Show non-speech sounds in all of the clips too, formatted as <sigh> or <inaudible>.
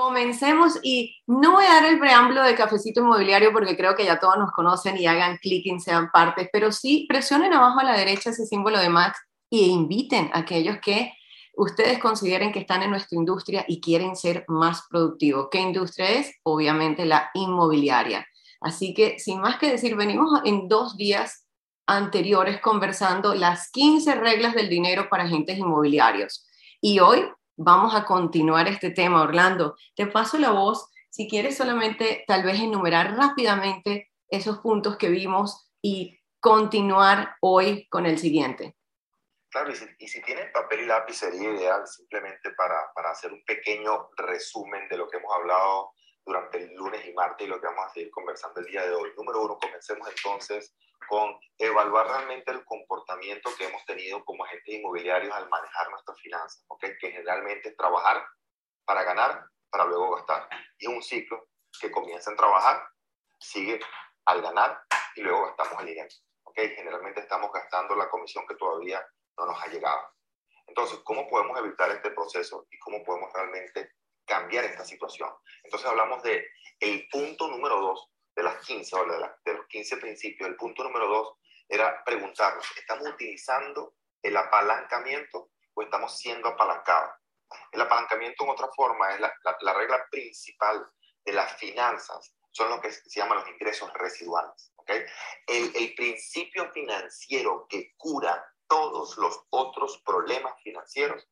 Comencemos y no voy a dar el preámbulo de Cafecito Inmobiliario porque creo que ya todos nos conocen y hagan clic y sean parte, pero sí presionen abajo a la derecha ese símbolo de Max e inviten a aquellos que ustedes consideren que están en nuestra industria y quieren ser más productivos. ¿Qué industria es? Obviamente la inmobiliaria. Así que, sin más que decir, venimos en dos días anteriores conversando las 15 reglas del dinero para agentes inmobiliarios. Y hoy vamos a continuar este tema, Orlando. Te paso la voz si quieres solamente tal vez enumerar rápidamente esos puntos que vimos y continuar hoy con el siguiente. Claro, y si, tienen papel y lápiz sería ideal simplemente para, para hacer un pequeño resumen de lo que hemos hablado durante el lunes y martes y lo que vamos a seguir conversando el día de hoy. Número uno, comencemos entonces con evaluar realmente el comportamiento que hemos tenido como agentes inmobiliarios al manejar nuestras finanzas, ¿okay? que generalmente es trabajar para ganar, para luego gastar. Y es un ciclo que comienza en trabajar, sigue al ganar y luego gastamos el dinero. ¿okay? Generalmente estamos gastando la comisión que todavía no nos ha llegado. Entonces, ¿cómo podemos evitar este proceso y cómo podemos realmente cambiar esta situación? Entonces hablamos de el punto número dos de las 15, o de, de los 15 principios. El punto número dos era preguntarnos, ¿estamos utilizando el apalancamiento o estamos siendo apalancados? El apalancamiento, en otra forma, es la, la, regla principal de las finanzas, son lo que se llaman los ingresos residuales. ¿okay? El, el principio financiero que cura todos los otros problemas financieros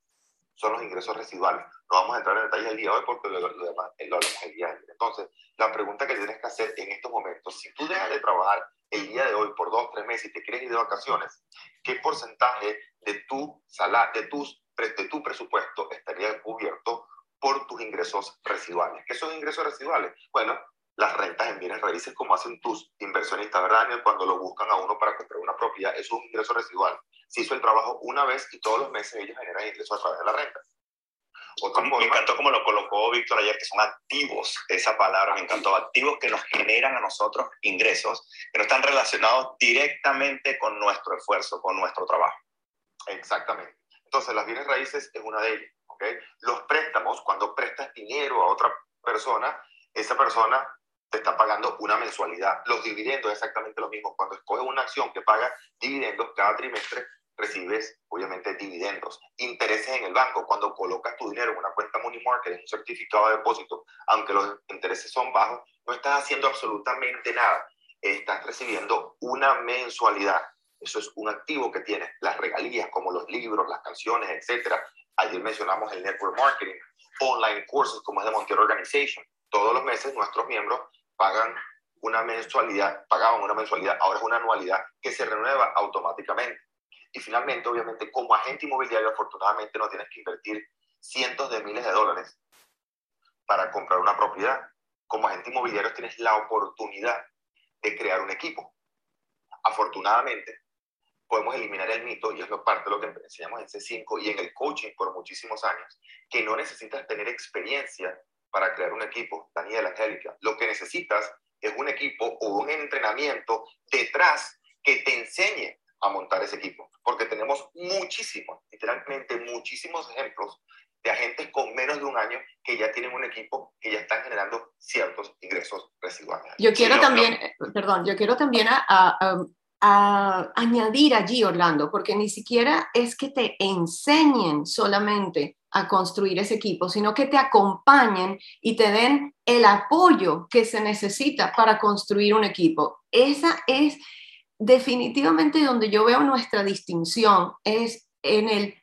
son los ingresos residuales. No vamos a entrar en detalle el día de hoy porque lo, demás lo hablamos el día de hoy. Entonces, la pregunta que tienes que hacer en estos momentos, si tú dejas de trabajar el día de hoy por dos, tres meses y te quieres ir de vacaciones, ¿qué porcentaje de tu, sala, de tus, de tu presupuesto estaría cubierto por tus ingresos residuales? ¿Qué son ingresos residuales? Bueno, las rentas en bienes raíces como hacen tus inversionistas, ¿verdad? Cuando lo buscan a uno para comprar una propiedad, eso es un ingreso residual. Si hizo el trabajo una vez y todos los meses ellos generan ingresos a través de la renta. me encantó como lo colocó Víctor ayer, que son activos, esa palabra me encantó, activos que nos generan a nosotros ingresos, que no están relacionados directamente con nuestro esfuerzo, con nuestro trabajo. Exactamente. Entonces, las bienes raíces es una de ellas. ¿okay? Los préstamos, cuando prestas dinero a otra persona, esa persona te está pagando una mensualidad. Los dividendos es exactamente lo mismo. Cuando escoges una acción que paga dividendos cada trimestre, recibes obviamente dividendos. Intereses en el banco, cuando colocas tu dinero en una cuenta money market, en un certificado de depósito, aunque los intereses son bajos, no estás haciendo absolutamente nada. Estás recibiendo una mensualidad. Eso es un activo que tienes. Las regalías como los libros, las canciones, etc. Ayer mencionamos el network marketing, online courses como es de Montiel Organization. Todos los meses nuestros miembros pagan una mensualidad, pagaban una mensualidad, ahora es una anualidad que se renueva automáticamente. Y finalmente, obviamente, como agente inmobiliario, afortunadamente no tienes que invertir cientos de miles de dólares para comprar una propiedad. Como agente inmobiliario tienes la oportunidad de crear un equipo. Afortunadamente, podemos eliminar el mito, y es lo parte de lo que enseñamos en C5 y en el coaching por muchísimos años, que no necesitas tener experiencia para crear un equipo, Daniel, Angélica. Lo que necesitas es un equipo o un entrenamiento detrás que te enseñe a montar ese equipo. Porque tenemos muchísimos, literalmente muchísimos ejemplos de agentes con menos de un año que ya tienen un equipo que ya están generando ciertos ingresos residuales. Yo quiero también, eh, perdón, yo quiero también a, a, añadir allí, Orlando, porque ni siquiera es que te enseñen solamente a construir ese equipo, sino que te acompañen y te den el apoyo que se necesita para construir un equipo. Esa es definitivamente donde yo veo nuestra distinción, es en el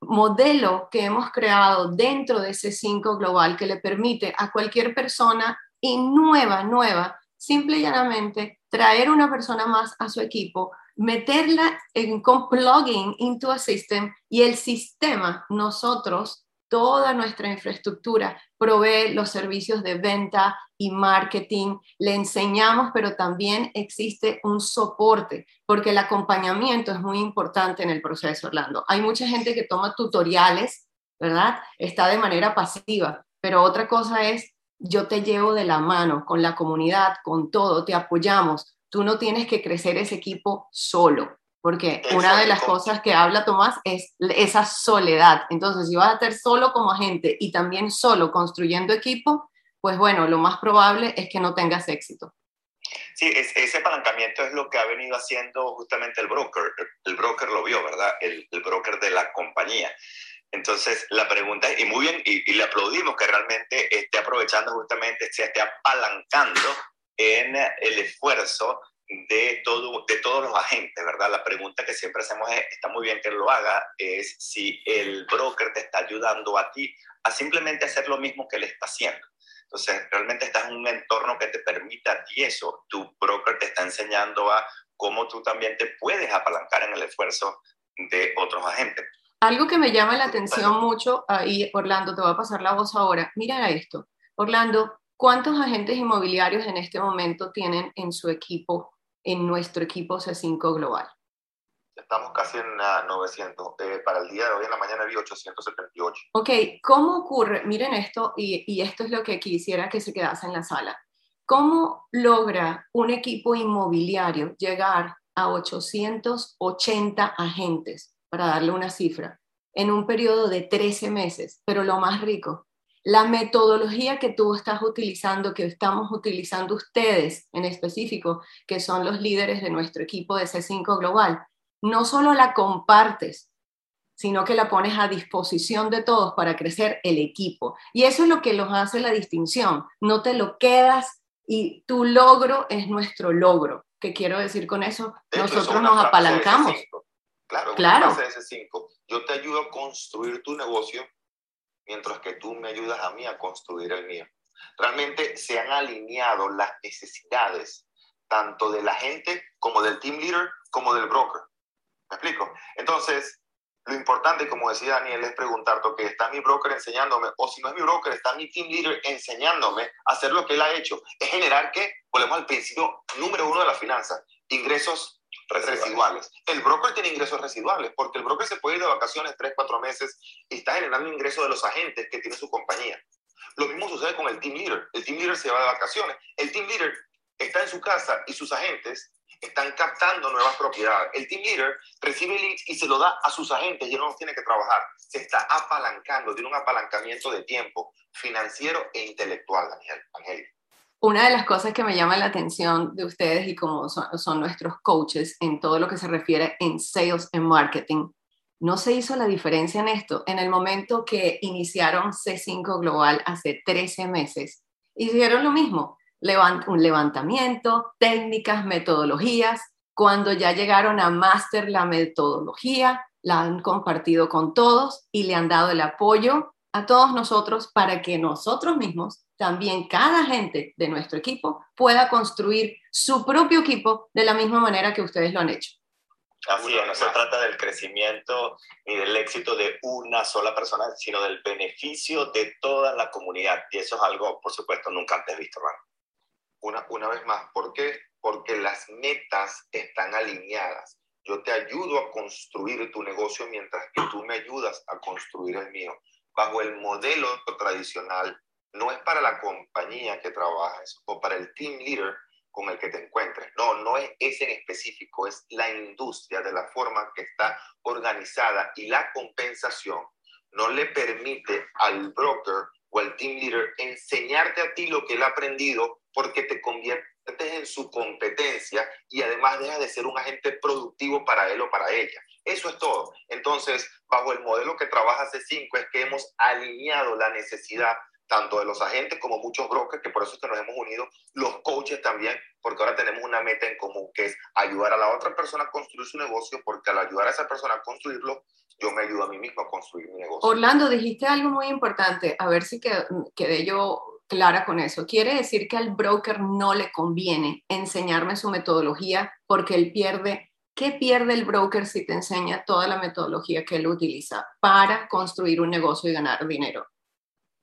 modelo que hemos creado dentro de ese 5 global que le permite a cualquier persona y nueva, nueva, simple y llanamente traer una persona más a su equipo, meterla en, con plugin into a system y el sistema, nosotros, toda nuestra infraestructura, provee los servicios de venta y marketing, le enseñamos, pero también existe un soporte, porque el acompañamiento es muy importante en el proceso, Orlando. Hay mucha gente que toma tutoriales, ¿verdad? Está de manera pasiva, pero otra cosa es yo te llevo de la mano con la comunidad, con todo, te apoyamos. Tú no tienes que crecer ese equipo solo, porque una de las cosas que habla Tomás es esa soledad. Entonces, si vas a estar solo como agente y también solo construyendo equipo, pues bueno, lo más probable es que no tengas éxito. Sí, ese apalancamiento es lo que ha venido haciendo justamente el broker. El broker lo vio, ¿verdad? El, el broker de la compañía. Entonces, la pregunta es, y muy bien, y, le aplaudimos que realmente esté aprovechando justamente, se esté apalancando en el esfuerzo de, todo, de todos los agentes, ¿verdad? La pregunta que siempre hacemos es, está muy bien que lo haga, es si el broker te está ayudando a ti a simplemente hacer lo mismo que él está haciendo. Entonces, realmente estás en un entorno que te permita a ti eso. Tu broker te está enseñando a cómo tú también te puedes apalancar en el esfuerzo de otros agentes. Algo que me llama la atención mucho, ahí Orlando, te voy a pasar la voz ahora. Mira esto. Orlando, ¿cuántos agentes inmobiliarios en este momento tienen en su equipo, en nuestro equipo C5 Global? Estamos casi en 900. Eh, para el día de hoy en la mañana vi 878. Ok, ¿cómo ocurre? Miren esto, y, y esto es lo que quisiera que se quedase en la sala. ¿Cómo logra un equipo inmobiliario llegar a 880 agentes? Para darle una cifra, en un periodo de 13 meses, pero lo más rico, la metodología que tú estás utilizando, que estamos utilizando ustedes en específico, que son los líderes de nuestro equipo de C5 Global, no solo la compartes, sino que la pones a disposición de todos para crecer el equipo. Y eso es lo que los hace la distinción. No te lo quedas y tu logro es nuestro logro. ¿Qué quiero decir con eso? Nosotros nos apalancamos. Claro, claro. ese 5 Yo te ayudo a construir tu negocio mientras que tú me ayudas a mí a construir el mío. Realmente se han alineado las necesidades tanto de la gente como del team leader como del broker. ¿Me explico? Entonces, lo importante, como decía Daniel, es preguntarte, que ¿está mi broker enseñándome? O si no es mi broker, ¿está mi team leader enseñándome a hacer lo que él ha hecho? Es generar que, volvemos al principio número uno de la finanza, ingresos residuales. El broker tiene ingresos residuales porque el broker se puede ir de vacaciones 3, 4 meses y está generando ingresos de los agentes que tiene su compañía. Lo mismo sucede con el team leader. El team leader se va de vacaciones. El team leader está en su casa y sus agentes están captando nuevas propiedades. El team leader recibe leads y se lo da a sus agentes y no los tiene que trabajar. Se está apalancando, tiene un apalancamiento de tiempo financiero e intelectual, Daniel. Una de las cosas que me llama la atención de ustedes y como son, nuestros coaches en todo lo que se refiere en sales and marketing, no se hizo la diferencia en esto. En el momento que iniciaron C5 Global hace 13 meses, hicieron lo mismo, un levantamiento, técnicas, metodologías. Cuando ya llegaron a master la metodología, la han compartido con todos y le han dado el apoyo a todos nosotros para que nosotros mismos también cada gente de nuestro equipo pueda construir su propio equipo de la misma manera que ustedes lo han hecho. Así es, no se trata del crecimiento ni del éxito de una sola persona, sino del beneficio de toda la comunidad. Y eso es algo, por supuesto, nunca antes visto, Ron. Una, una vez más, ¿por qué? Porque las metas están alineadas. Yo te ayudo a construir tu negocio mientras que tú me ayudas a construir el mío. Bajo el modelo tradicional no es para la compañía que trabajas o para el team leader con el que te encuentres. No, no es ese en específico, es la industria de la forma que está organizada y la compensación no le permite al broker o al team leader enseñarte a ti lo que él ha aprendido porque te conviertes en su competencia y además deja de ser un agente productivo para él o para ella. Eso es todo. Entonces, bajo el modelo que trabaja C5 es que hemos alineado la necesidad tanto de los agentes como muchos brokers, que por eso es que nos hemos unido, los coaches también, porque ahora tenemos una meta en común, que es ayudar a la otra persona a construir su negocio, porque al ayudar a esa persona a construirlo, yo me ayudo a mí mismo a construir mi negocio. Orlando, dijiste algo muy importante, a ver si quedé yo clara con eso. Quiere decir que al broker no le conviene enseñarme su metodología porque él pierde ¿Qué pierde el broker si te enseña toda la metodología que él utiliza para construir un negocio y ganar dinero?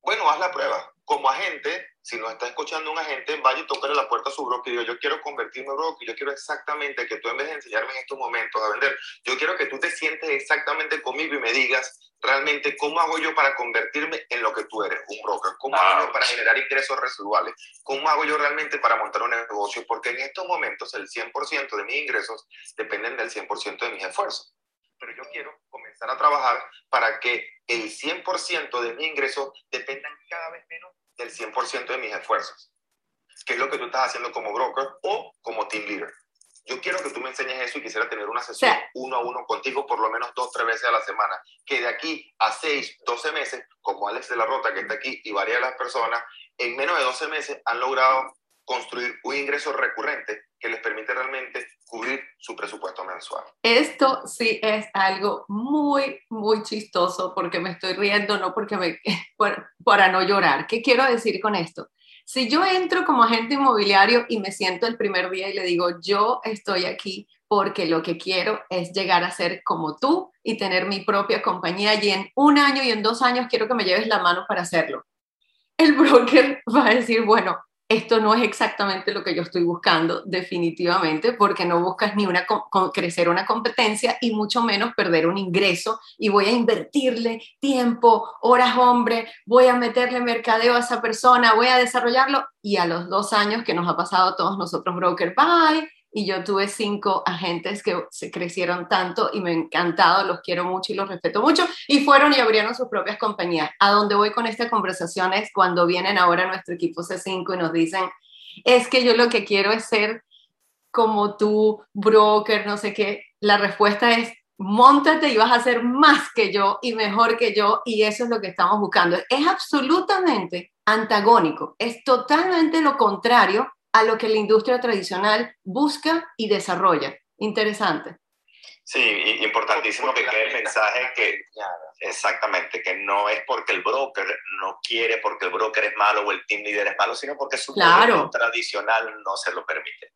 Bueno, haz la prueba. Como agente, si nos está escuchando un agente, vaya y toque la puerta a su broker y diga, yo quiero convertirme en broker, yo quiero exactamente que tú en vez de enseñarme en estos momentos a vender, yo quiero que tú te sientes exactamente conmigo y me digas realmente cómo hago yo para convertirme en lo que tú eres, un broker, cómo hago yo para generar ingresos residuales, cómo hago yo realmente para montar un negocio, porque en estos momentos el 100% de mis ingresos dependen del 100% de mis esfuerzos. Pero yo quiero comenzar a trabajar para que el 100% de mis ingresos dependan cada vez menos del 100% de mis esfuerzos, que es lo que tú estás haciendo como broker o como team leader. Yo quiero que tú me enseñes eso y quisiera tener una sesión uno a uno contigo por lo menos dos, tres veces a la semana, que de aquí a seis, doce meses, como Alex de la Rota que está aquí y varias de las personas, en menos de doce meses han logrado construir un ingreso recurrente que les permite realmente cubrir su presupuesto mensual. Esto sí es algo muy, muy chistoso porque me estoy riendo, no porque me, <laughs> para no llorar. ¿Qué quiero decir con esto? Si yo entro como agente inmobiliario y me siento el primer día y le digo, yo estoy aquí porque lo que quiero es llegar a ser como tú y tener mi propia compañía y en un año y en dos años quiero que me lleves la mano para hacerlo. El broker <laughs> va a decir, bueno, esto no es exactamente lo que yo estoy buscando, definitivamente, porque no buscas ni una crecer una competencia y mucho menos perder un ingreso y voy a invertirle tiempo, horas hombre, voy a meterle mercadeo a esa persona, voy a desarrollarlo y a los dos años que nos ha pasado a todos nosotros, broker, bye, y yo tuve cinco agentes que se crecieron tanto y me ha encantado, los quiero mucho y los respeto mucho y fueron y abrieron sus propias compañías. A donde voy con esta conversación es cuando vienen ahora nuestro equipo C5 y nos dicen, es que yo lo que quiero es ser como tú, broker, no sé qué. La respuesta es, montate y vas a ser más que yo y mejor que yo y eso es lo que estamos buscando. Es absolutamente antagónico, es totalmente lo contrario a lo que la industria tradicional busca y desarrolla. Interesante. Sí, importantísimo que quede el mensaje que exactamente, que no es porque el broker no quiere, porque el broker es malo o el team leader es malo, sino porque su claro. tradicional no se lo permite.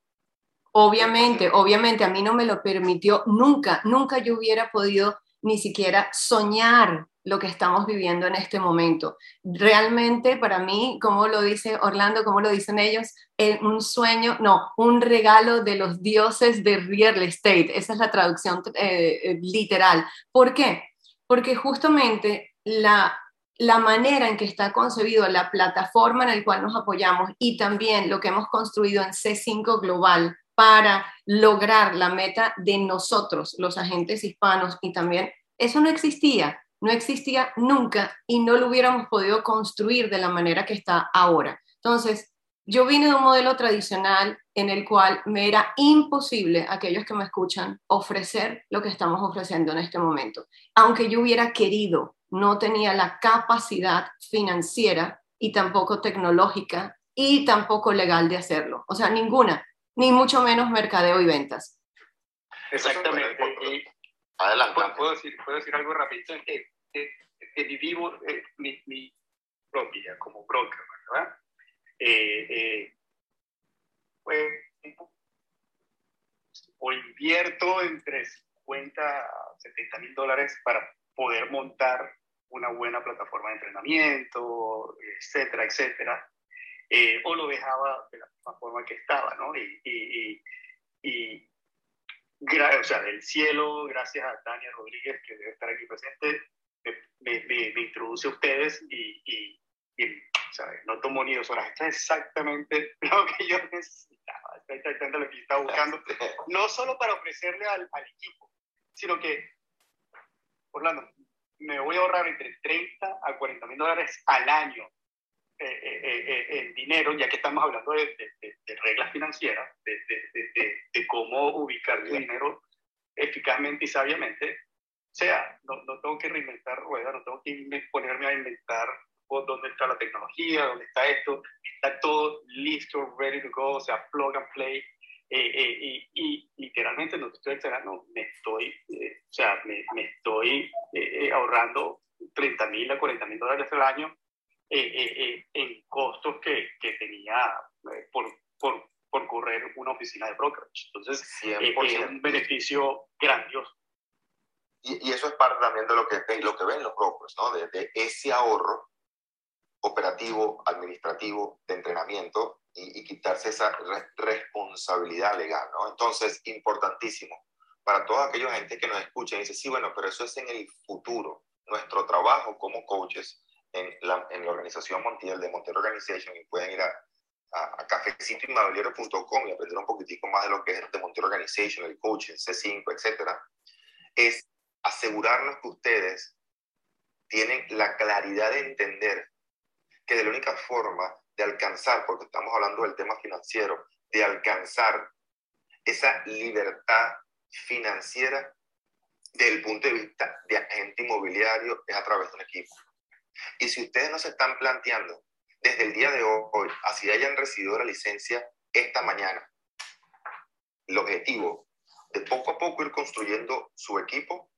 Obviamente, obviamente, a mí no me lo permitió nunca, nunca yo hubiera podido ni siquiera soñar lo que estamos viviendo en este momento. Realmente para mí, como lo dice Orlando, como lo dicen ellos, es un sueño, no, un regalo de los dioses de real estate. Esa es la traducción eh, eh, literal. ¿Por qué? Porque justamente la, la manera en que está concebido la plataforma en la cual nos apoyamos y también lo que hemos construido en C5 Global para lograr la meta de nosotros, los agentes hispanos, y también eso no existía no existía nunca y no lo hubiéramos podido construir de la manera que está ahora. Entonces, yo vine de un modelo tradicional en el cual me era imposible a aquellos que me escuchan ofrecer lo que estamos ofreciendo en este momento. Aunque yo hubiera querido, no tenía la capacidad financiera y tampoco tecnológica y tampoco legal de hacerlo. O sea, ninguna, ni mucho menos mercadeo y ventas. Exactamente. Adelante. ¿Puedo, decir, ¿Puedo decir algo rapidito? Que, que, que vivo eh, mi, mi, propia como broker, ¿verdad? Eh, eh, pues, o invierto entre 50 a 70 mil dólares para poder montar una buena plataforma de entrenamiento, etcétera, etcétera. Eh, o lo dejaba de la misma forma que estaba, ¿no? Y, y, y, o sea, del cielo, gracias a Tania Rodríguez, que debe estar aquí presente, me, me, introduce a ustedes y, y, no tomo ni dos horas. Esto es exactamente <laughs> lo que yo necesitaba, esto es exactamente lo que yo estaba buscando, <laughs> no solo para ofrecerle al, al equipo, sino que, Orlando, me voy a ahorrar entre 30 a 40 mil dólares al año eh, eh, eh, en dinero, ya que estamos hablando de, de, reglas financieras, de, cómo ubicar tu dinero eficazmente y sabiamente. O sea, no, no tengo que reinventar ruedas, no tengo que ponerme a inventar dónde está la tecnología, dónde está esto, está todo listo, ready to go, o sea, plug and play. y, y, literalmente no estoy exagerando, me estoy, o sea, me, me estoy ahorrando 30 mil a 40 mil dólares al año eh, eh, eh, en costos que, que tenía por, por, por, correr una oficina de brokerage. Entonces, es un beneficio grandioso. Y, y, eso es parte también de lo que, lo que ven los brokers, ¿no? De, ese ahorro operativo, administrativo, de entrenamiento y, y quitarse esa responsabilidad legal, ¿no? Entonces, importantísimo para todos aquellos gente que nos escuchan y dice, sí, bueno, pero eso es en el futuro. nuestro trabajo como coaches en la, en la organización Montiel de Montiel Organization y pueden ir a, a, a cafecitoinmobiliario.com y aprender un poquitico más de lo que es de Montiel Organization, el coaching, C5, etcétera, es asegurarnos que ustedes tienen la claridad de entender que de la única forma de alcanzar, porque estamos hablando del tema financiero, de alcanzar esa libertad financiera desde el punto de vista de agente inmobiliario es a través de un equipo. Y si ustedes no se están planteando desde el día de hoy, así hayan recibido la licencia esta mañana, el objetivo de poco a poco ir construyendo su equipo,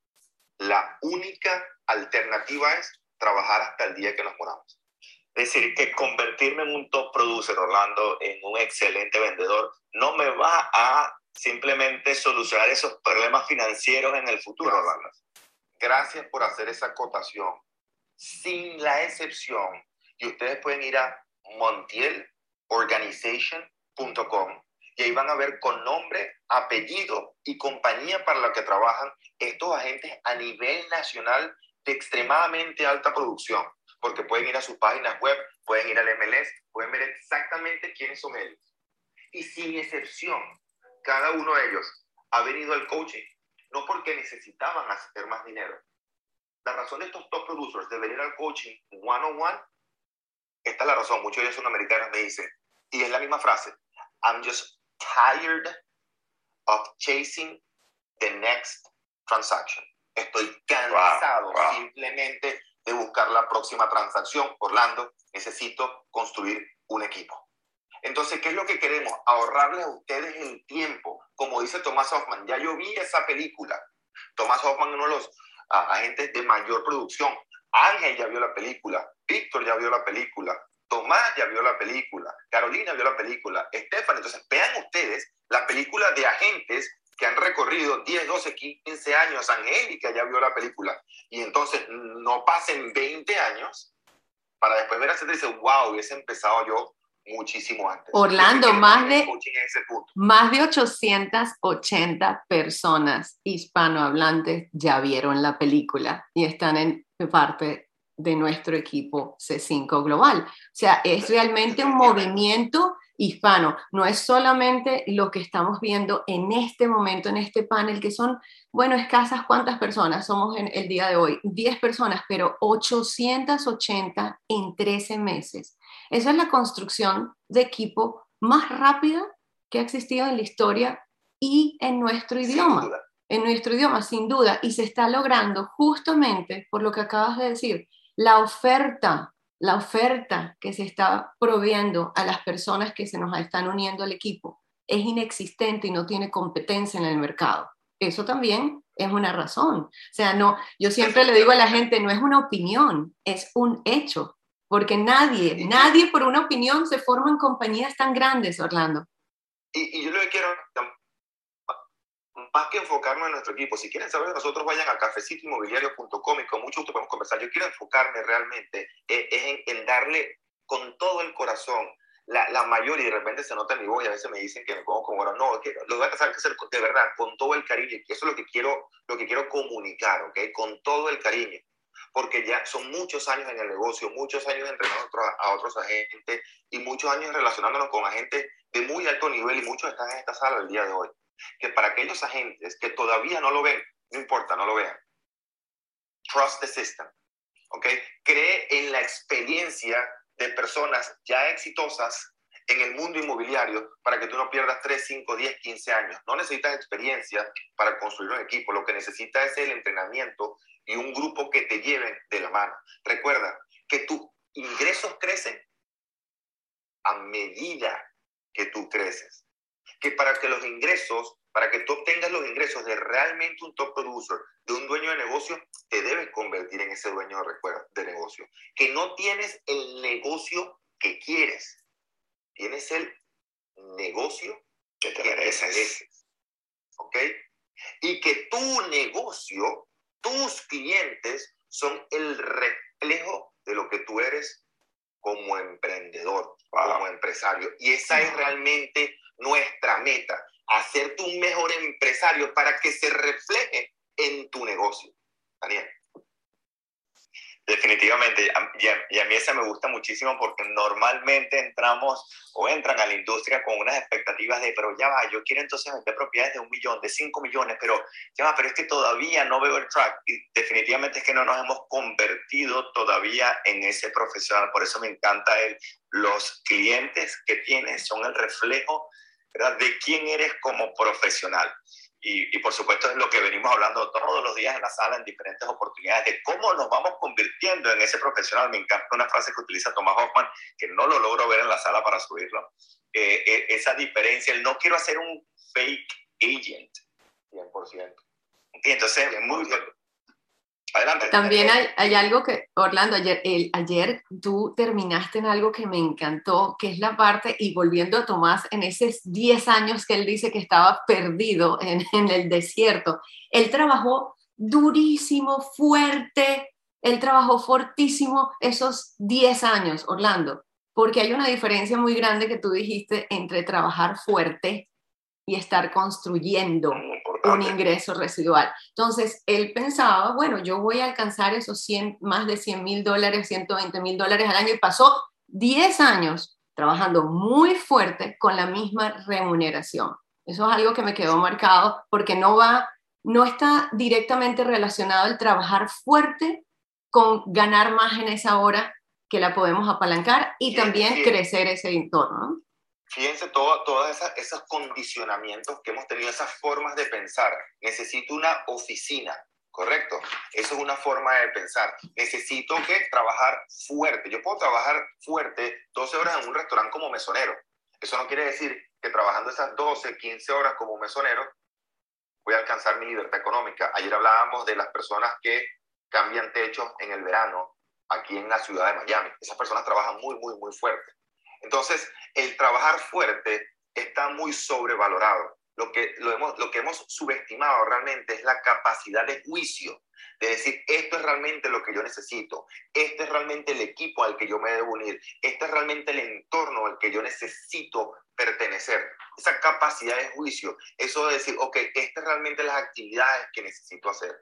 la única alternativa es trabajar hasta el día que nos moramos. Es decir, que convertirme en un top producer, Orlando, en un excelente vendedor, no me va a simplemente solucionar esos problemas financieros en el futuro, Orlando. Gracias por hacer esa acotación. Sin la excepción, y ustedes pueden ir a montielorganization.com y ahí van a ver con nombre, apellido y compañía para la que trabajan estos agentes a nivel nacional de extremadamente alta producción, porque pueden ir a sus páginas web, pueden ir al MLS, pueden ver exactamente quiénes son ellos. Y sin excepción, cada uno de ellos ha venido al coaching, no porque necesitaban hacer más dinero. La razón de estos top producers de venir al coaching one on one, esta es la razón. Muchos de ellos son americanos, me dicen, y es la misma frase: I'm just tired of chasing the next transaction. Estoy cansado Wow, wow. simplemente de buscar la próxima transacción. Orlando, necesito construir un equipo. Entonces, ¿qué es lo que queremos? Ahorrarles a ustedes el tiempo. Como dice Tomás Hoffman, ya yo vi esa película. Tomás Hoffman uno de los agentes de mayor producción. Ángel ya vio la película. Víctor ya vio la película. Tomás ya vio la película. Carolina vio la película. Estefan. Entonces, vean ustedes la película de agentes que han recorrido 10, 12, 15 años. Angélica ya vio la película. Y entonces, no pasen 20 años para después ver a y decir, wow, hubiese empezado yo muchísimo antes. Orlando, más de- ese punto. Más de 880 personas hispanohablantes ya vieron la película y están en parte de nuestro equipo C5 Global. O sea, es realmente un movimiento hispano. No es solamente lo que estamos viendo en este momento, en este panel, que son, bueno, escasas cuántas personas somos en el día de hoy. 10 personas, pero 880 en 13 meses. Esa es la construcción de equipo más rápida que ha existido en la historia y en nuestro idioma, en nuestro idioma, sin duda, y se está logrando justamente por lo que acabas de decir, la oferta, la oferta que se está proviendo a las personas que se nos están uniendo al equipo es inexistente y no tiene competencia en el mercado. Eso también es una razón. O sea, no, yo siempre le digo a la gente, no es una opinión, es un hecho, porque nadie, nadie por una opinión se forman compañías tan grandes, Orlando. Y, y yo lo que quiero, más que enfocarnos en nuestro equipo, si quieren saber de nosotros, vayan a cafecitoinmobiliario.com y con mucho gusto podemos conversar. Yo quiero enfocarme realmente eh, es en, en darle con todo el corazón la, la mayor, y de repente se nota en mi voz y a veces me dicen que me pongo como ahora, no, que lo voy a hacer de verdad, con todo el cariño, y eso es lo que quiero, lo que quiero comunicar, ¿ok? Con todo el cariño, porque ya son muchos años en el negocio, muchos años entrenando a otros, agentes y muchos años relacionándonos con agentes de muy alto nivel y muchos están en esta sala el día de hoy. Que para aquellos agentes que todavía no lo ven, no importa, no lo vean. Trust the system. ¿Ok? Cree en la experiencia de personas ya exitosas en el mundo inmobiliario para que tú no pierdas 3, 5, 10, 15 años. No necesitas experiencia para construir un equipo. Lo que necesitas es el entrenamiento y un grupo que te lleven de la mano. Recuerda que tus ingresos crecen a medida que tú creces. Que para que los ingresos, para que tú obtengas los ingresos de realmente un top producer, de un dueño de negocio, te debes convertir en ese dueño de, de negocio. Que no tienes el negocio que quieres, tienes el negocio que te que te mereces. mereces. ¿Ok? Y que tu negocio, tus clientes son el reflejo de lo que tú eres como emprendedor, Wow. como empresario. Y esa es realmente nuestra meta, hacerte un mejor empresario para que se refleje en tu negocio. Daniel. Definitivamente, y a, mí esa me gusta muchísimo porque normalmente entramos o entran a la industria con unas expectativas de, pero ya va, yo quiero entonces vender propiedades de un millón, de cinco millones, pero ya va, pero es que todavía no veo el track y definitivamente es que no nos hemos convertido todavía en ese profesional, por eso me encanta el, los clientes que tienes son el reflejo de quién eres como profesional. Y, por supuesto es lo que venimos hablando todos los días en la sala en diferentes oportunidades, de cómo nos vamos convirtiendo en ese profesional. Me encanta una frase que utiliza Thomas Hoffman, que no lo logro ver en la sala para subirlo. Eh, eh, esa diferencia, el no quiero hacer un fake agent. 100%. Y entonces, es muy, Adelante. También hay, hay, algo que, Orlando, ayer, el, ayer tú terminaste en algo que me encantó, que es la parte, y volviendo a Tomás, en esos 10 años que él dice que estaba perdido en, en el desierto, él trabajó durísimo, fuerte, él trabajó fortísimo esos 10 años, Orlando, porque hay una diferencia muy grande que tú dijiste entre trabajar fuerte y estar construyendo un ingreso residual. Entonces, él pensaba, bueno, yo voy a alcanzar esos 100, más de 100 mil dólares, 120 mil dólares al año y pasó 10 años trabajando muy fuerte con la misma remuneración. Eso es algo que me quedó marcado porque no va, no está directamente relacionado el trabajar fuerte con ganar más en esa hora que la podemos apalancar y también crecer ese entorno. Fíjense todos esos condicionamientos que hemos tenido, esas formas de pensar. Necesito una oficina, ¿correcto? Eso es una forma de pensar. Necesito que trabajar fuerte. Yo puedo trabajar fuerte 12 horas en un restaurante como mesonero. Eso no quiere decir que trabajando esas 12, 15 horas como mesonero voy a alcanzar mi libertad económica. Ayer hablábamos de las personas que cambian techos en el verano aquí en la ciudad de Miami. Esas personas trabajan muy, muy, muy fuerte. Entonces, el trabajar fuerte está muy sobrevalorado. Lo que, lo, hemos, lo que hemos subestimado realmente es la capacidad de juicio, de decir, esto es realmente lo que yo necesito, este es realmente el equipo al que yo me debo unir, este es realmente el entorno al que yo necesito pertenecer. Esa capacidad de juicio, eso de decir, ok, estas realmente las actividades que necesito hacer.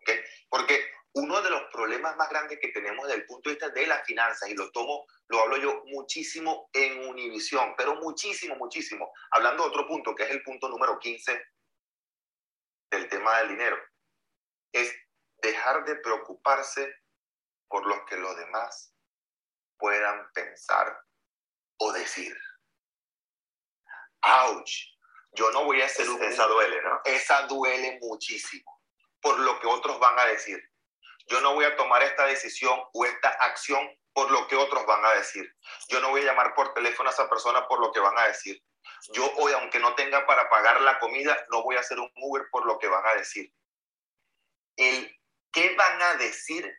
¿Okay? Porque uno de los problemas más grandes que tenemos desde el punto de vista de las finanzas, y lo tomo, lo hablo yo muchísimo en Univisión, pero muchísimo, muchísimo, hablando de otro punto, que es el punto número 15 del tema del dinero, es dejar de preocuparse por lo que los demás puedan pensar o decir. ¡Auch! Yo no voy a hacer un... Esa duele, ¿no? Esa duele muchísimo por lo que otros van a decir. Yo no voy a tomar esta decisión o esta acción por lo que otros van a decir. Yo no voy a llamar por teléfono a esa persona por lo que van a decir. Yo hoy, aunque no tenga para pagar la comida, no voy a hacer un Uber por lo que van a decir. El qué van a decir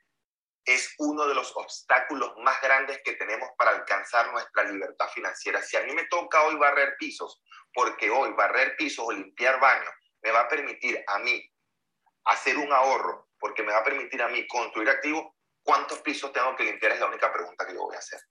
es uno de los obstáculos más grandes que tenemos para alcanzar nuestra libertad financiera. Si a mí me toca hoy barrer pisos, porque hoy barrer pisos o limpiar baños me va a permitir a mí hacer un ahorro porque me va a permitir a mí construir activos, ¿cuántos pisos tengo que limpiar? Es la única pregunta que yo voy a hacer.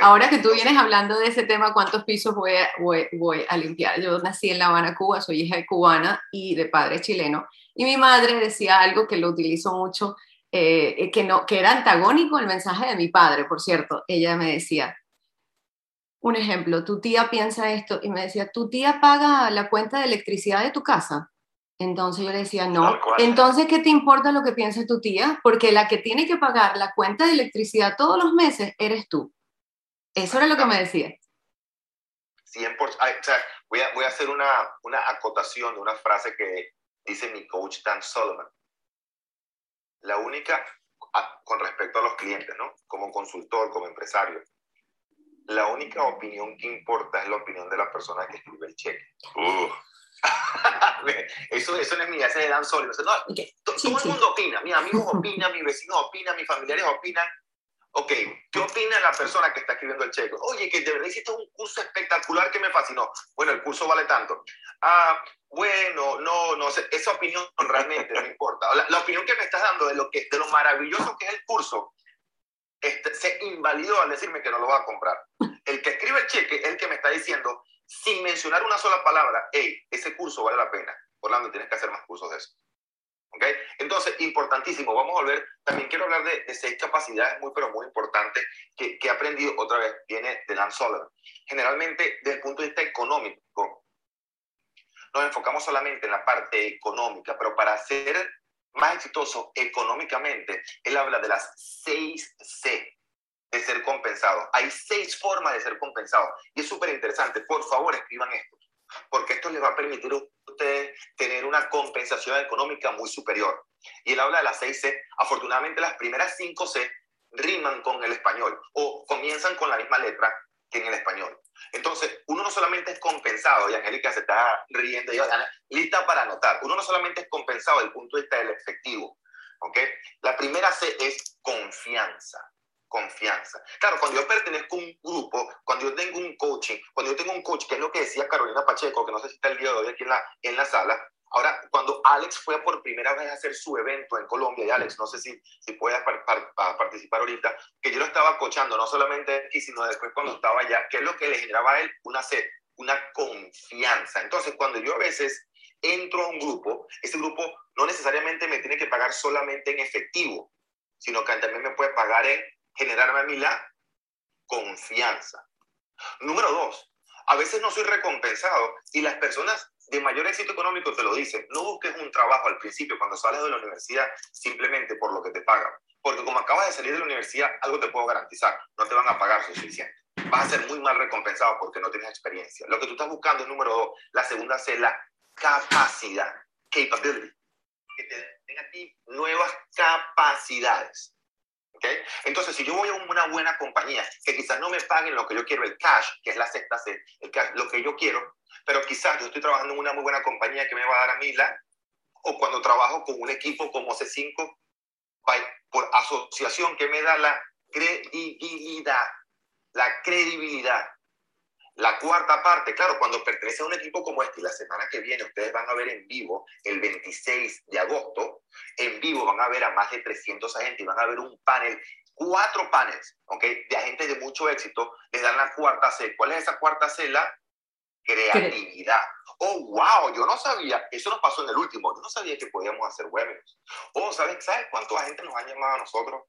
Ahora que tú vienes hablando de ese tema, ¿cuántos pisos voy a, voy, a, limpiar? Yo nací en La Habana, Cuba, soy hija de cubana y de padre chileno. Y mi madre decía algo que lo utilizo mucho, eh, que, no, que era antagónico el mensaje de mi padre, por cierto. Ella me decía, un ejemplo, tu tía piensa esto y me decía, tu tía paga la cuenta de electricidad de tu casa. Entonces yo le decía, no. Entonces, ¿qué te importa lo que piense tu tía? Porque la que tiene que pagar la cuenta de electricidad todos los meses eres tú. Eso era lo que me decía. 100%. voy, a, voy a hacer una, una acotación de una frase que dice mi coach Dan Solomon. La única, con respecto a los clientes, ¿no? Como consultor, como empresario, la única opinión que importa es la opinión de la persona que escribe el cheque. <laughs> eso, eso no es mía, ese es Dan Sol. No, todo el mundo opina, mis amigos opinan, mis vecinos opinan, mis familiares opinan. Ok, ¿qué opina la persona que está escribiendo el cheque? Oye, que de verdad hiciste un curso espectacular que me fascinó. Bueno, el curso vale tanto. Ah, bueno, no, no sé, esa opinión realmente no importa. La, opinión que me estás dando de lo, que, de lo maravilloso que es el curso este, se invalidó al decirme que no lo va a comprar. El que escribe el cheque es el que me está diciendo, sin mencionar una sola palabra, hey, ese curso vale la pena. Orlando, tienes que hacer más cursos de eso. ¿Okay? Entonces, importantísimo, vamos a volver, también quiero hablar de, seis capacidades muy, pero muy importantes que, que, he aprendido otra vez, viene de Dan Sullivan. Generalmente, desde el punto de vista económico, nos enfocamos solamente en la parte económica, pero para ser más exitoso económicamente, él habla de las seis C de ser compensado. Hay seis formas de ser compensado y es súper interesante. Por favor, escriban esto, porque esto les va a permitir a ustedes tener una compensación económica muy superior. Y él habla de las seis C. Afortunadamente, las primeras cinco C riman con el español o comienzan con la misma letra que en el español. Entonces, uno no solamente es compensado, y Angélica se está riendo, y lista para anotar, uno no solamente es compensado desde el punto de vista del efectivo, ¿ok? La primera C es confianza, confianza. Claro, cuando yo pertenezco a un grupo, cuando yo tengo un coaching, cuando yo tengo un coach, que es lo que decía Carolina Pacheco, que no sé si está el día de hoy aquí en la, en la sala, Ahora, cuando Alex fue por primera vez a hacer su evento en Colombia, y Alex, no sé si, si puedes participar ahorita, que yo lo estaba coachando, no solamente aquí, sino después cuando estaba allá, que es lo que le generaba a él una sed, una confianza. Entonces, cuando yo a veces entro a un grupo, ese grupo no necesariamente me tiene que pagar solamente en efectivo, sino que también me puede pagar en generarme a mí la confianza. Número dos, a veces no soy recompensado y las personas de mayor éxito económico te lo dicen. No busques un trabajo al principio cuando sales de la universidad simplemente por lo que te pagan. Porque como acabas de salir de la universidad, algo te puedo garantizar, no te van a pagar suficiente. Vas a ser muy mal recompensado porque no tienes experiencia. Lo que tú estás buscando es número dos. La segunda es la capacidad, capability. Que te den a ti nuevas capacidades. ¿Okay? Entonces, si yo voy a una buena compañía, que quizás no me paguen lo que yo quiero, el cash, que es la sexta C, el cash, lo que yo quiero, pero quizás yo estoy trabajando en una muy buena compañía que me va a dar a mí la, o cuando trabajo con un equipo como C5, por asociación que me da la credibilidad, la credibilidad. La cuarta parte, claro, cuando pertenece a un equipo como este, y la semana que viene ustedes van a ver en vivo, el 26 de agosto, en vivo van a ver a más de 300 agentes y van a ver un panel, cuatro paneles, ¿ok? De agentes de mucho éxito, les dan la cuarta C. ¿Cuál es esa cuarta C? La creatividad. Oh, wow, yo no sabía, eso nos pasó en el último, yo no sabía que podíamos hacer webinars. Oh, ¿sabes, ¿sabes cuánta gente nos han llamado a nosotros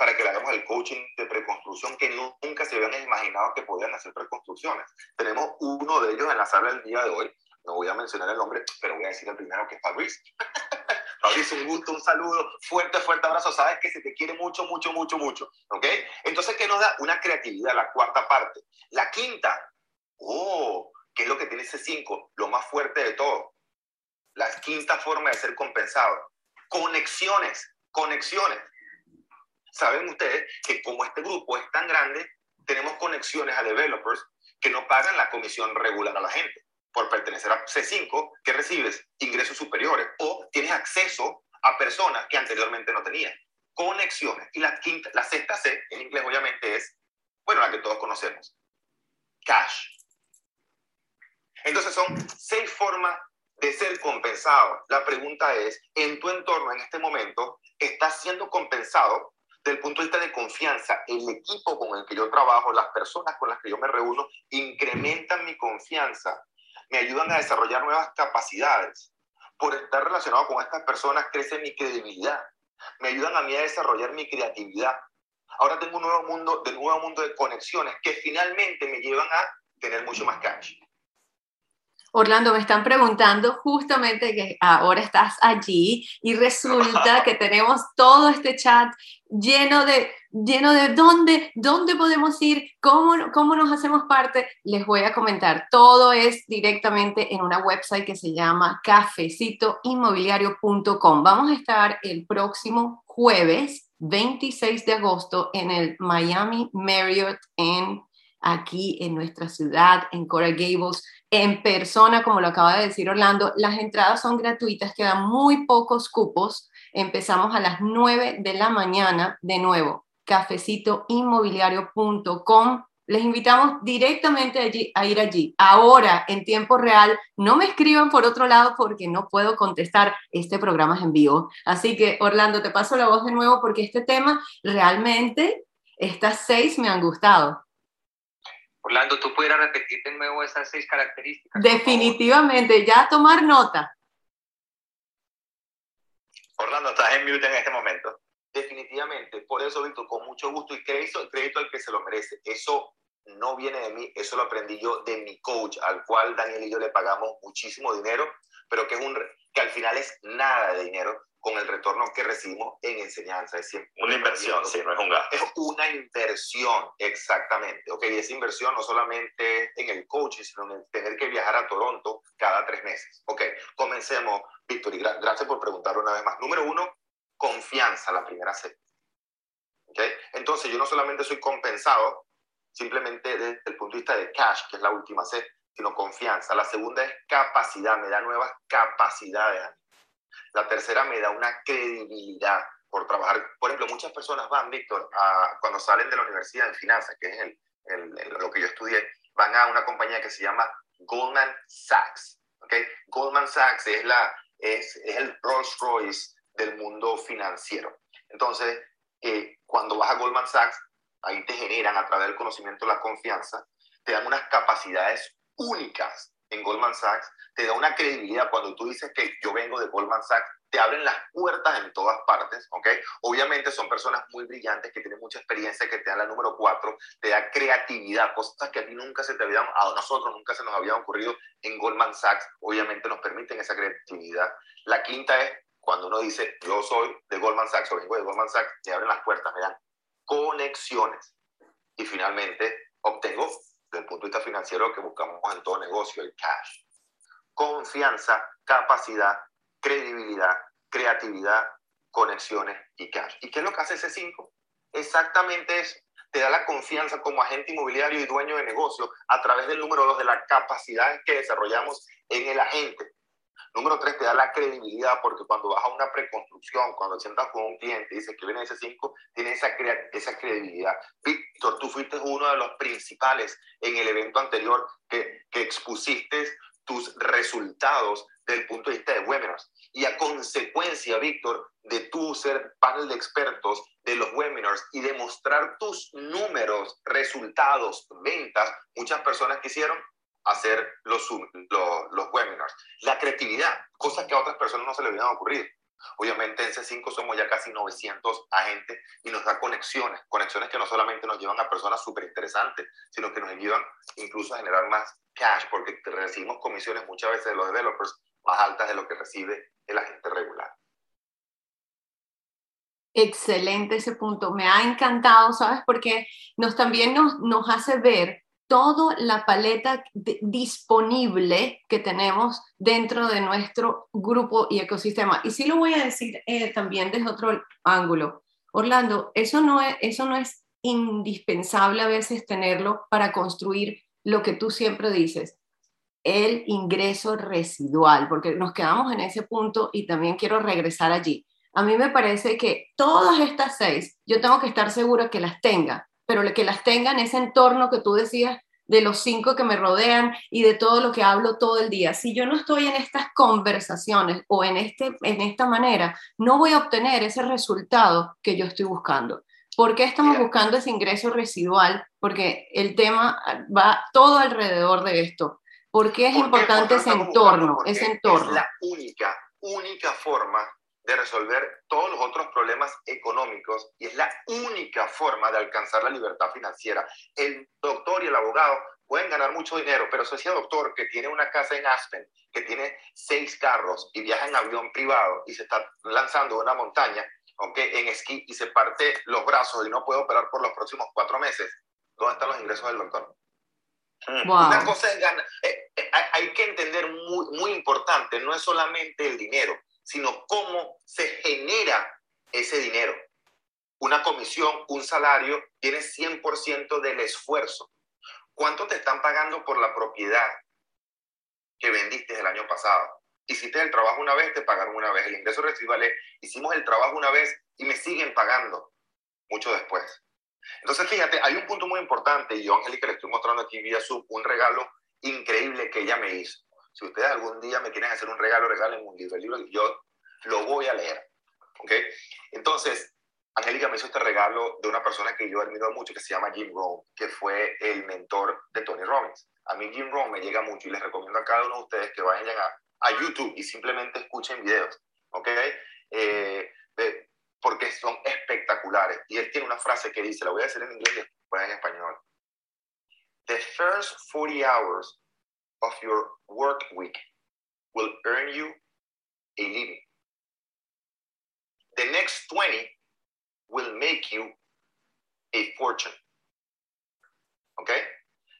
para que le hagamos el coaching de preconstrucción que nunca se habían imaginado que podían hacer preconstrucciones? Tenemos uno de ellos en la sala del día de hoy, no voy a mencionar el nombre, pero voy a decir el primero que es Fabrice. <laughs> Fabrice, un gusto, un saludo, fuerte, fuerte abrazo. Sabes que se te quiere mucho, mucho, mucho, mucho. ¿Ok? Entonces, ¿qué nos da? Una creatividad, la cuarta parte. La quinta, Oh, ¿qué es lo que tiene ese 5? Lo más fuerte de todo. La quinta forma de ser compensado. Conexiones, conexiones. Saben ustedes que como este grupo es tan grande, tenemos conexiones a developers que no pagan la comisión regular a la gente. Por pertenecer a C5, que recibes ingresos superiores o tienes acceso a personas que anteriormente no tenían. Conexiones. Y la, quinta, la sexta C, en inglés obviamente es, bueno, la que todos conocemos, cash. Entonces son seis formas de ser compensado. La pregunta es, en tu entorno en este momento, ¿estás siendo compensado desde el punto de vista de confianza? El equipo con el que yo trabajo, las personas con las que yo me reúno, incrementan mi confianza, me ayudan a desarrollar nuevas capacidades. Por estar relacionado con estas personas crece mi credibilidad, me ayudan a mí a desarrollar mi creatividad. Ahora tengo un nuevo mundo, de nuevo mundo de conexiones que finalmente me llevan a tener mucho más cash. Orlando, me están preguntando justamente que ahora estás allí y resulta que tenemos todo este chat lleno de, lleno de dónde, dónde podemos ir, cómo, cómo nos hacemos parte. Les voy a comentar, todo es directamente en una website que se llama cafecitoinmobiliario.com. Vamos a estar el próximo jueves 26 de agosto en el Miami Marriott en aquí en nuestra ciudad, en Coral Gables, en persona, como lo acaba de decir Orlando. Las entradas son gratuitas, quedan muy pocos cupos. Empezamos a las 9 de la mañana, de nuevo, cafecitoinmobiliario.com. Les invitamos directamente allí, a ir allí. Ahora, en tiempo real, no me escriban por otro lado porque no puedo contestar. Este programa es en vivo. Así que, Orlando, te paso la voz de nuevo porque este tema realmente, estas seis me han gustado. Orlando, ¿tú pudieras repetir de nuevo esas seis características? Definitivamente, ya tomar nota. Orlando, estás en mute en este momento. Definitivamente, por eso, Víctor, con mucho gusto y crédito, crédito al que se lo merece. Eso no viene de mí, eso lo aprendí yo de mi coach, al cual Daniel y yo le pagamos muchísimo dinero, pero que, es un, que al final es nada de dinero con el retorno que recibimos en enseñanza. Es una inversión, sí, no es un gasto. Es una inversión, exactamente. Ok, y esa inversión no solamente en el coaching, sino en tener que viajar a Toronto cada tres meses. Ok, comencemos, Víctor, y gracias por preguntar una vez más. Número uno, confianza, la primera C. ¿Okay? Entonces, yo no solamente soy compensado simplemente desde el punto de vista de cash, que es la última C, sino confianza. La segunda es capacidad, me da nuevas capacidades. La tercera me da una credibilidad por trabajar. Por ejemplo, muchas personas van, Víctor, cuando salen de la universidad en finanzas, que es el, lo que yo estudié, van a una compañía que se llama Goldman Sachs. ¿okay? Goldman Sachs es, la, es, es el Rolls Royce del mundo financiero. Entonces, eh, cuando vas a Goldman Sachs, ahí te generan a través del conocimiento la confianza, te dan unas capacidades únicas en Goldman Sachs, te da una credibilidad cuando tú dices que yo vengo de Goldman Sachs, te abren las puertas en todas partes, ¿ok? Obviamente son personas muy brillantes que tienen mucha experiencia, que te dan la número cuatro, te da creatividad, cosas que a ti nunca se te habían, a nosotros nunca se nos habían ocurrido en Goldman Sachs, obviamente nos permiten esa creatividad. La quinta es cuando uno dice, yo soy de Goldman Sachs o vengo de Goldman Sachs, me abren las puertas, me dan conexiones. Y finalmente obtengo, desde el punto de vista financiero, que buscamos en todo negocio, el cash. Confianza, capacidad, credibilidad, creatividad, conexiones y cash. ¿Y qué es lo que hace ese 5? Exactamente eso. Te da la confianza como agente inmobiliario y dueño de negocio a través del número 2 de las capacidades que desarrollamos en el agente. Número tres, te da la credibilidad porque cuando vas a una preconstrucción, cuando sientas con un cliente y dices que viene ese cinco, tiene esa, esa credibilidad. Víctor, tú fuiste uno de los principales en el evento anterior que, que expusiste tus resultados del punto de vista de webinars. Y a consecuencia, Víctor, de tú ser panel de expertos de los webinars y demostrar tus números, resultados, ventas, muchas personas quisieron hacer los, los, webinars. La creatividad, cosas que a otras personas no se les hubieran ocurrido. Obviamente en C5 somos ya casi 900 agentes y nos da conexiones, conexiones que no solamente nos llevan a personas súper interesantes, sino que nos ayudan incluso a generar más cash, porque recibimos comisiones muchas veces de los developers más altas de lo que recibe el agente regular. Excelente ese punto, me ha encantado, ¿sabes? Porque nos también nos, nos hace ver toda la paleta disponible que tenemos dentro de nuestro grupo y ecosistema. Y sí lo voy a decir eh, también desde otro ángulo. Orlando, eso no, es, eso no es indispensable a veces tenerlo para construir lo que tú siempre dices, el ingreso residual, porque nos quedamos en ese punto y también quiero regresar allí. A mí me parece que todas estas seis, yo tengo que estar segura que las tenga, pero que las tengan ese entorno que tú decías de los cinco que me rodean y de todo lo que hablo todo el día. Si yo no estoy en estas conversaciones o en, este, en esta manera, no voy a obtener ese resultado que yo estoy buscando. ¿Por qué estamos buscando ese ingreso residual? Porque el tema va todo alrededor de esto. ¿Por qué es importante ese entorno? Ese entorno. Es la única, única forma de resolver todos los otros problemas económicos y es la única forma de alcanzar la libertad financiera. El doctor y el abogado pueden ganar mucho dinero, pero si ese doctor que tiene una casa en Aspen, que tiene seis carros y viaja en avión privado y se está lanzando una montaña, aunque en esquí y se parte los brazos y no puede operar por los próximos cuatro meses, ¿dónde están los ingresos del doctor? Una cosa es ganar. Eh, eh, hay que entender muy, muy importante, no es solamente el dinero, sino cómo se genera ese dinero. Una comisión, un salario, tiene 100% del esfuerzo. ¿Cuánto te están pagando por la propiedad que vendiste el año pasado? Hiciste el trabajo una vez, te pagaron una vez. El ingreso residual es, hicimos el trabajo una vez y me siguen pagando mucho después. Entonces, fíjate, hay un punto muy importante, y yo, Angélica, le estoy mostrando aquí vía sub un regalo increíble que ella me hizo. Si ustedes algún día me quieren hacer un regalo, regalen un libro. El libro yo lo voy a leer. ¿Ok? Entonces, Angélica me hizo este regalo de una persona que yo admiro mucho, que se llama Jim Rohn, que fue el mentor de Tony Robbins. A mí Jim Rohn me llega mucho y les recomiendo a cada uno de ustedes que vayan a, a YouTube y simplemente escuchen videos. ¿Ok? eh, porque son espectaculares. Y él tiene una frase que dice, la voy a decir en inglés y después en español. The first 40 hours of your work week will earn you a living. The next 20 will make you a fortune. ¿Ok?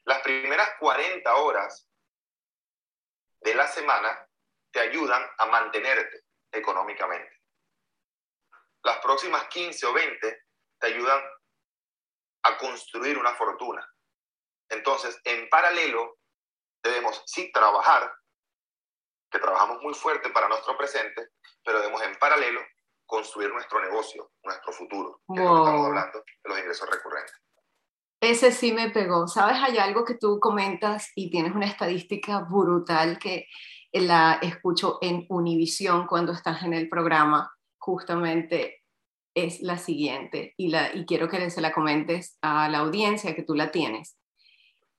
Las primeras 40 horas de la semana te ayudan a mantenerte económicamente. Las próximas 15 o 20 te ayudan a construir una fortuna. Entonces, en paralelo, debemos sí trabajar, que trabajamos muy fuerte para nuestro presente, pero debemos en paralelo construir nuestro negocio, nuestro futuro, que es lo que estamos hablando de los ingresos recurrentes. Ese sí me pegó. ¿Sabes? Hay algo que tú comentas y tienes una estadística brutal que la escucho en Univisión cuando estás en el programa, justamente es la siguiente y, la, y quiero que se la comentes a la audiencia que tú la tienes.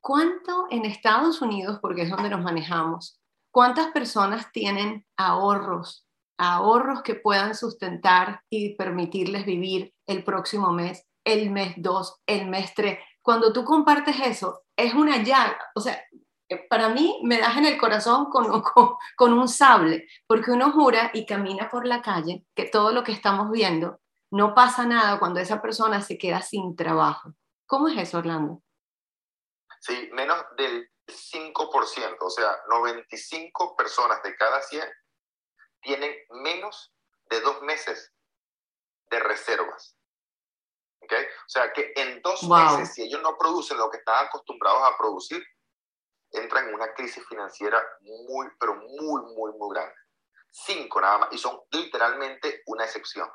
¿Cuánto en Estados Unidos, porque es donde nos manejamos, cuántas personas tienen ahorros, ahorros que puedan sustentar y permitirles vivir el próximo mes, el mes 2, el mes 3? Cuando tú compartes eso, es una llaga, o sea, para mí me das en el corazón <laughs> con, con, un sable, porque uno jura y camina por la calle que todo lo que estamos viendo no pasa nada cuando esa persona se queda sin trabajo. ¿Cómo es eso, Orlando? Sí, menos del 5%, o sea, 95 personas de cada 100 tienen menos de dos meses de reservas. ¿Okay? O sea que en dos meses, si ellos no producen lo que están acostumbrados a producir, entran en una crisis financiera muy, pero muy, muy, muy grande. Cinco nada más, y son literalmente una excepción.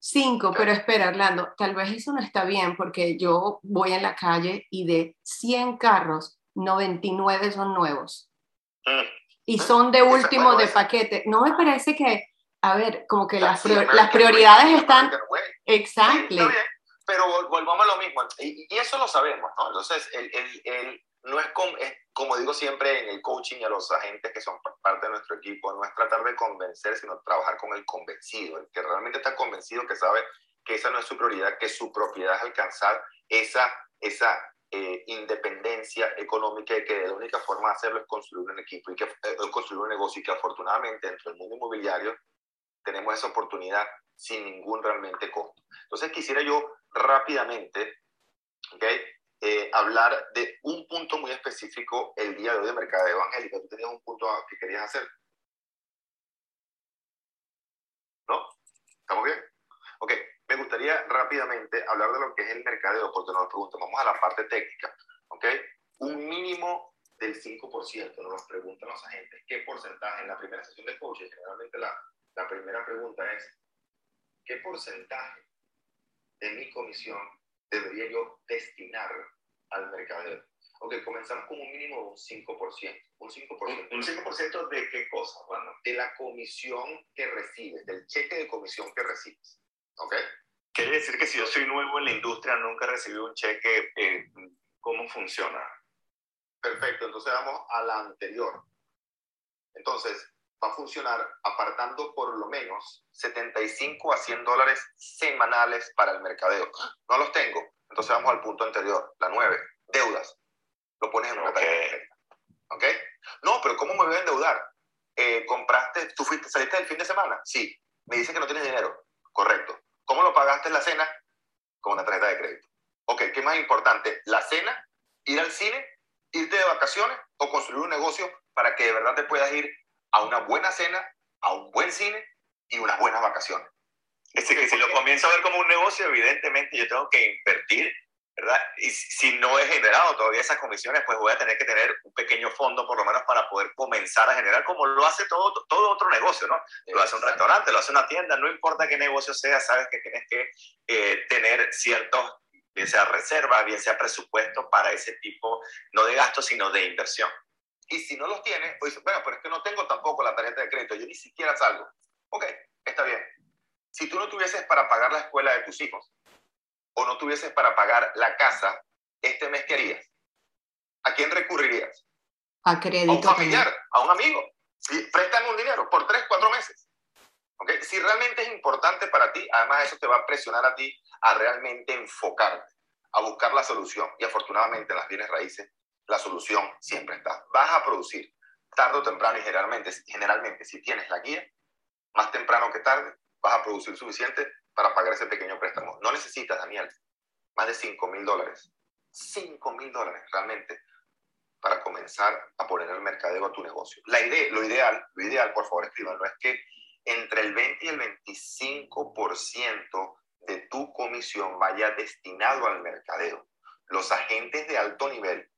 Cinco, pero espera, Orlando, tal vez eso no está bien porque yo voy en la calle y de 100 carros, 99 son nuevos. Mm. Y mm. son de último de paquete. No me parece que, a ver, como que las, las prioridades están... Exacto. pero volvamos a lo mismo. Y, eso lo sabemos, ¿no? Entonces, el, el, el no es como, es como, digo siempre en el coaching a los agentes que son parte de nuestro equipo, no es tratar de convencer, sino trabajar con el convencido, el que realmente está convencido, que sabe que esa no es su prioridad, que su propiedad es alcanzar esa, esa eh, independencia económica y que la única forma de hacerlo es construir un equipo y que eh, construir un negocio y que afortunadamente dentro del mundo inmobiliario tenemos esa oportunidad sin ningún realmente costo. Entonces quisiera yo rápidamente, ¿okay? Eh, hablar de un punto muy específico el día de hoy de Mercado Evangélica. Tú tenías un punto que querías hacer. ¿No? ¿Estamos bien? Ok, me gustaría rápidamente hablar de lo que es el mercadeo, porque nos preguntan, vamos a la parte técnica, ¿ok? Un mínimo del 5%, nos preguntan los agentes, ¿qué porcentaje? En la primera sesión de coaching, generalmente la, la primera pregunta es, ¿qué porcentaje de mi comisión debería yo destinar al mercadeo? Ok, comenzamos con un mínimo de un 5%. Un 5%. ¿Un 5% de qué cosa, Bueno, de la comisión que recibes, del cheque de comisión que recibes. ¿Ok? Quiere decir que si yo soy nuevo en la industria, nunca he recibido un cheque, eh, ¿cómo funciona? Perfecto, entonces vamos a la anterior. Entonces, va a funcionar apartando por lo menos 75 a 100 dólares semanales para el mercadeo. No los tengo, entonces vamos al punto anterior, la 9, deudas. Lo pones en una tarjeta. ¿Ok? No, pero ¿cómo me voy a endeudar? Eh, ¿Compraste, tú fuiste, saliste el fin de semana? Sí. Me dice que no tienes dinero. Correcto. ¿Cómo lo pagaste en la cena? Con una tarjeta de crédito. Ok, ¿qué más importante? ¿La cena? ¿Ir al cine? ¿Irte de vacaciones? ¿O construir un negocio para que de verdad te puedas ir a una buena cena, a un buen cine y unas buenas vacaciones. Es que si lo comienzo a ver como un negocio, evidentemente yo tengo que invertir, ¿verdad? Y si no he generado todavía esas comisiones, pues voy a tener que tener un pequeño fondo por lo menos para poder comenzar a generar como lo hace todo, todo otro negocio, ¿no? Lo hace un restaurante, lo hace una tienda, no importa qué negocio sea, sabes que tienes que eh, tener ciertos, bien sea reservas, bien sea presupuesto para ese tipo, no de gastos, sino de inversión. Y si no los tienes, pues bueno, pero es que no tengo tampoco la tarjeta de crédito, yo ni siquiera salgo. Ok, está bien. Si tú no tuvieses para pagar la escuela de tus hijos o no tuvieses para pagar la casa, ¿este mes qué harías? ¿A quién recurrirías? A crédito. A un familiar, a un amigo. Préstame un dinero por tres, cuatro meses. ¿okay? Si realmente es importante para ti, además eso te va a presionar a ti a realmente enfocarte, a buscar la solución. Y afortunadamente en las bienes raíces, la solución siempre está. Vas a producir tarde o temprano y generalmente, generalmente si tienes la guía, más temprano que tarde, vas a producir suficiente para pagar ese pequeño préstamo. No necesitas, Daniel, más de 5 mil dólares. 5 mil dólares realmente para comenzar a poner el mercadeo a tu negocio. La idea, lo ideal, lo ideal, por favor escríbanlo, es que entre el 20 y el 25% de tu comisión vaya destinado al mercadeo. Los agentes de alto nivel,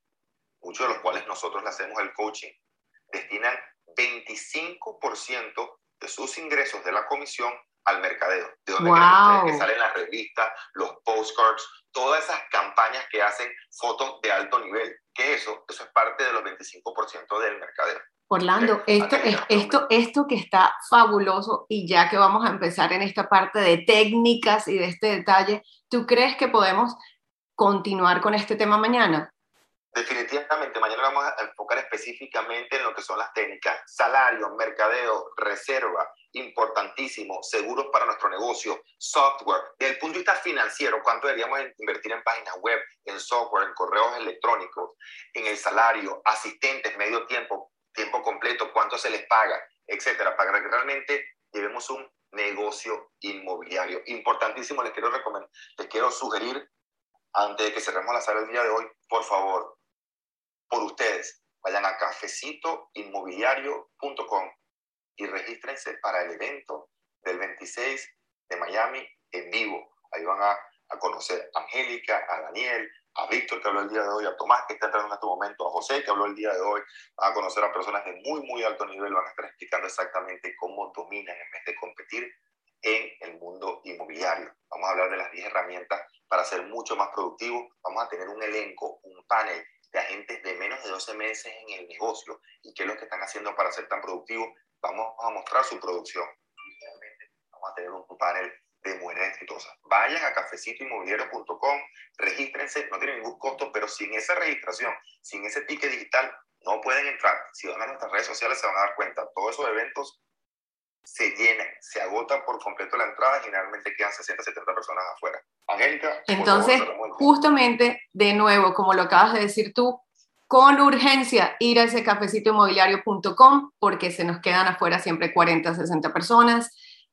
muchos de los cuales nosotros le hacemos el coaching, destinan 25% de sus ingresos de la comisión al mercadeo. De donde wow. que salen las revistas, los postcards, todas esas campañas que hacen fotos de alto nivel. que eso? Eso es parte de los 25% del mercadeo. Orlando, esto, esto, esto que está fabuloso y ya que vamos a empezar en esta parte de técnicas y de este detalle, ¿tú crees que podemos continuar con este tema mañana? Definitivamente, mañana vamos a enfocar específicamente en lo que son las técnicas, salario, mercadeo, reserva, importantísimo, seguros para nuestro negocio, software, desde el punto de vista financiero, cuánto deberíamos invertir en páginas web, en software, en correos electrónicos, en el salario, asistentes, medio tiempo, tiempo completo, cuánto se les paga, etcétera, para que realmente llevemos un negocio inmobiliario. Importantísimo, les quiero recomendar, les quiero sugerir, antes de que cerremos la sala el día de hoy, por favor, por ustedes, vayan a cafecitoinmobiliario.com y regístrense para el evento del 26 de Miami en vivo. Ahí van a, a conocer a Angélica, a Daniel, a Víctor que habló el día de hoy, a Tomás que está entrando en este momento, a José que habló el día de hoy, van a conocer a personas de muy, muy alto nivel, van a estar explicando exactamente cómo dominan en vez de competir en el mundo inmobiliario. Vamos a hablar de las 10 herramientas para ser mucho más productivos. Vamos a tener un elenco, un panel de agentes de menos de 12 meses en el negocio y qué es lo que están haciendo para ser tan productivos. Vamos a mostrar su producción. Vamos a tener un panel de mujeres exitosas. Vayan a cafecitoinmobiliario.com, regístrense, no tienen ningún costo, pero sin esa registración, sin ese ticket digital, no pueden entrar. Si van a nuestras redes sociales se van a dar cuenta, todos esos eventos se llenan, se agota por completo la entrada y generalmente quedan 60, 70 personas afuera. Angélica. Entonces, justamente, de nuevo, como lo acabas de decir tú, con urgencia ir a ese cafecitoinmobiliario.com porque se nos quedan afuera siempre 40, 60 personas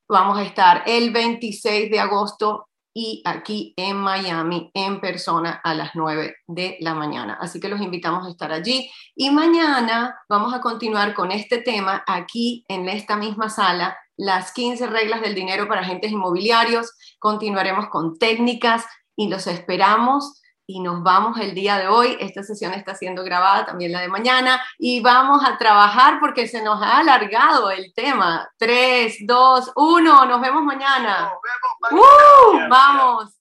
Vamos a estar el 26 de agosto y aquí en Miami en persona a las 9 de la mañana. Así que los invitamos a estar allí. Y mañana vamos a continuar con este tema aquí en esta misma sala, las 15 reglas del dinero para agentes inmobiliarios. Continuaremos con técnicas y los esperamos y nos vamos el día de hoy. Esta sesión está siendo grabada, también la de mañana, y vamos a trabajar porque se nos ha alargado el tema. 3, 2, 1, nos vemos mañana. Nos vemos mañana. ¡Uh! Vamos.